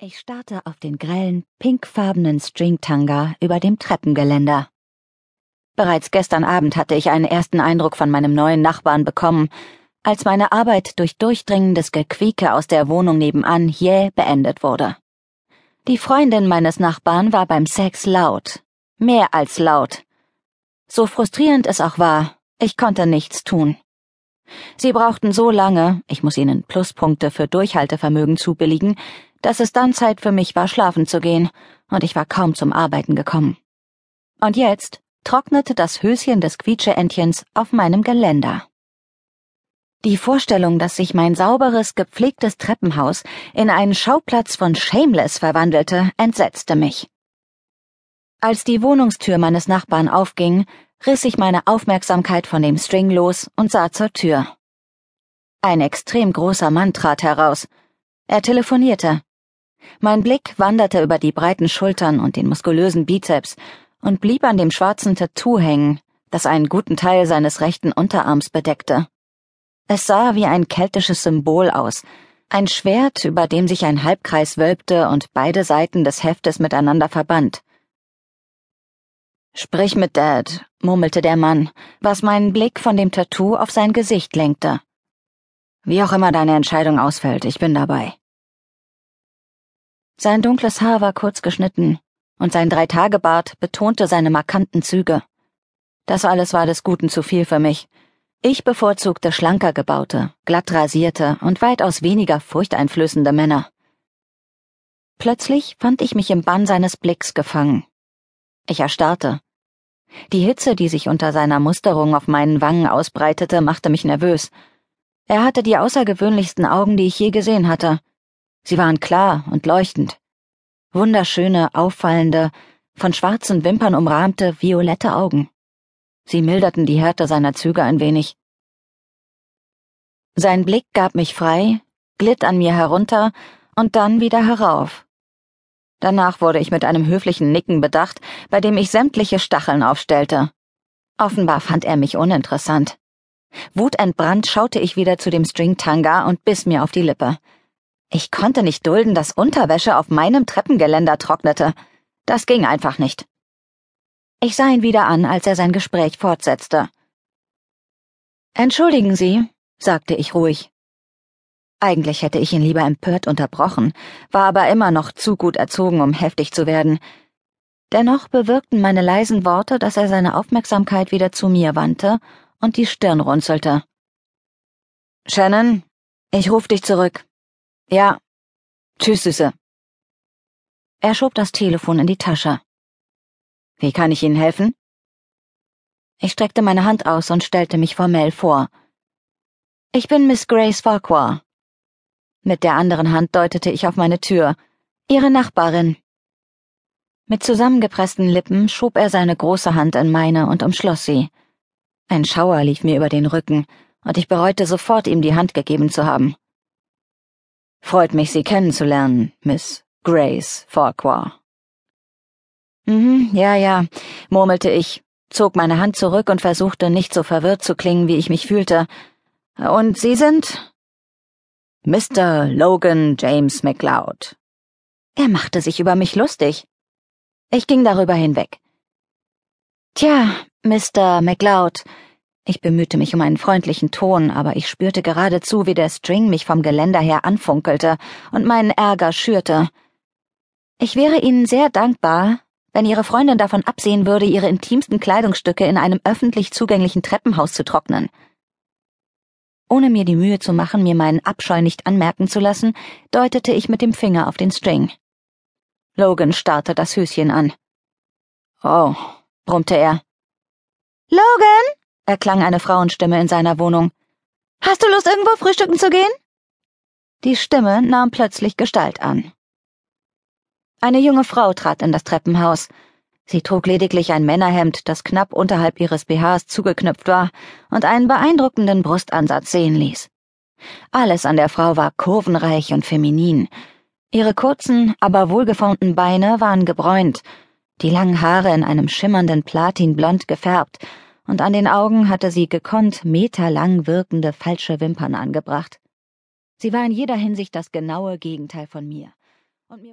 Ich starrte auf den grellen, pinkfarbenen Stringtanga über dem Treppengeländer. Bereits gestern Abend hatte ich einen ersten Eindruck von meinem neuen Nachbarn bekommen, als meine Arbeit durch durchdringendes Gequieke aus der Wohnung nebenan jäh beendet wurde. Die Freundin meines Nachbarn war beim Sex laut, mehr als laut. So frustrierend es auch war, ich konnte nichts tun. Sie brauchten so lange, ich muss ihnen Pluspunkte für Durchhaltevermögen zubilligen, dass es dann Zeit für mich war, schlafen zu gehen, und ich war kaum zum Arbeiten gekommen. Und jetzt trocknete das Höschen des Quietscheentchens auf meinem Geländer. Die Vorstellung, dass sich mein sauberes, gepflegtes Treppenhaus in einen Schauplatz von Shameless verwandelte, entsetzte mich. Als die Wohnungstür meines Nachbarn aufging, riss ich meine Aufmerksamkeit von dem String los und sah zur Tür. Ein extrem großer Mann trat heraus. Er telefonierte. Mein Blick wanderte über die breiten Schultern und den muskulösen Bizeps und blieb an dem schwarzen Tattoo hängen, das einen guten Teil seines rechten Unterarms bedeckte. Es sah wie ein keltisches Symbol aus, ein Schwert, über dem sich ein Halbkreis wölbte und beide Seiten des Heftes miteinander verband. Sprich mit Dad, murmelte der Mann, was meinen Blick von dem Tattoo auf sein Gesicht lenkte. Wie auch immer deine Entscheidung ausfällt, ich bin dabei. Sein dunkles Haar war kurz geschnitten, und sein Dreitagebart betonte seine markanten Züge. Das alles war des Guten zu viel für mich. Ich bevorzugte schlanker gebaute, glatt rasierte und weitaus weniger furchteinflößende Männer. Plötzlich fand ich mich im Bann seines Blicks gefangen. Ich erstarrte. Die Hitze, die sich unter seiner Musterung auf meinen Wangen ausbreitete, machte mich nervös. Er hatte die außergewöhnlichsten Augen, die ich je gesehen hatte. Sie waren klar und leuchtend. Wunderschöne, auffallende, von schwarzen Wimpern umrahmte, violette Augen. Sie milderten die Härte seiner Züge ein wenig. Sein Blick gab mich frei, glitt an mir herunter und dann wieder herauf. Danach wurde ich mit einem höflichen Nicken bedacht, bei dem ich sämtliche Stacheln aufstellte. Offenbar fand er mich uninteressant. Wutentbrannt schaute ich wieder zu dem Stringtanga und biss mir auf die Lippe. Ich konnte nicht dulden, dass Unterwäsche auf meinem Treppengeländer trocknete. Das ging einfach nicht. Ich sah ihn wieder an, als er sein Gespräch fortsetzte. Entschuldigen Sie, sagte ich ruhig. Eigentlich hätte ich ihn lieber empört unterbrochen, war aber immer noch zu gut erzogen, um heftig zu werden. Dennoch bewirkten meine leisen Worte, dass er seine Aufmerksamkeit wieder zu mir wandte und die Stirn runzelte. Shannon, ich ruf dich zurück. Ja. Tschüss, Süße. Er schob das Telefon in die Tasche. Wie kann ich Ihnen helfen? Ich streckte meine Hand aus und stellte mich formell vor. Ich bin Miss Grace Farquhar. Mit der anderen Hand deutete ich auf meine Tür. Ihre Nachbarin. Mit zusammengepressten Lippen schob er seine große Hand in meine und umschloss sie. Ein Schauer lief mir über den Rücken, und ich bereute sofort, ihm die Hand gegeben zu haben. Freut mich, Sie kennenzulernen, Miss Grace Farquhar. Mhm, ja, ja, murmelte ich, zog meine Hand zurück und versuchte nicht so verwirrt zu klingen, wie ich mich fühlte. Und Sie sind? Mr. Logan James McLeod. Er machte sich über mich lustig. Ich ging darüber hinweg. Tja, Mr. McLeod, ich bemühte mich um einen freundlichen Ton, aber ich spürte geradezu, wie der String mich vom Geländer her anfunkelte und meinen Ärger schürte. Ich wäre Ihnen sehr dankbar, wenn Ihre Freundin davon absehen würde, ihre intimsten Kleidungsstücke in einem öffentlich zugänglichen Treppenhaus zu trocknen. Ohne mir die Mühe zu machen, mir meinen Abscheu nicht anmerken zu lassen, deutete ich mit dem Finger auf den String. Logan starrte das Höschen an. Oh, brummte er. Logan! Erklang eine Frauenstimme in seiner Wohnung. Hast du Lust, irgendwo frühstücken zu gehen? Die Stimme nahm plötzlich Gestalt an. Eine junge Frau trat in das Treppenhaus. Sie trug lediglich ein Männerhemd, das knapp unterhalb ihres BHs zugeknüpft war und einen beeindruckenden Brustansatz sehen ließ. Alles an der Frau war kurvenreich und feminin. Ihre kurzen, aber wohlgeformten Beine waren gebräunt, die langen Haare in einem schimmernden Platinblond gefärbt und an den Augen hatte sie gekonnt meterlang wirkende falsche Wimpern angebracht. Sie war in jeder Hinsicht das genaue Gegenteil von mir. Und mir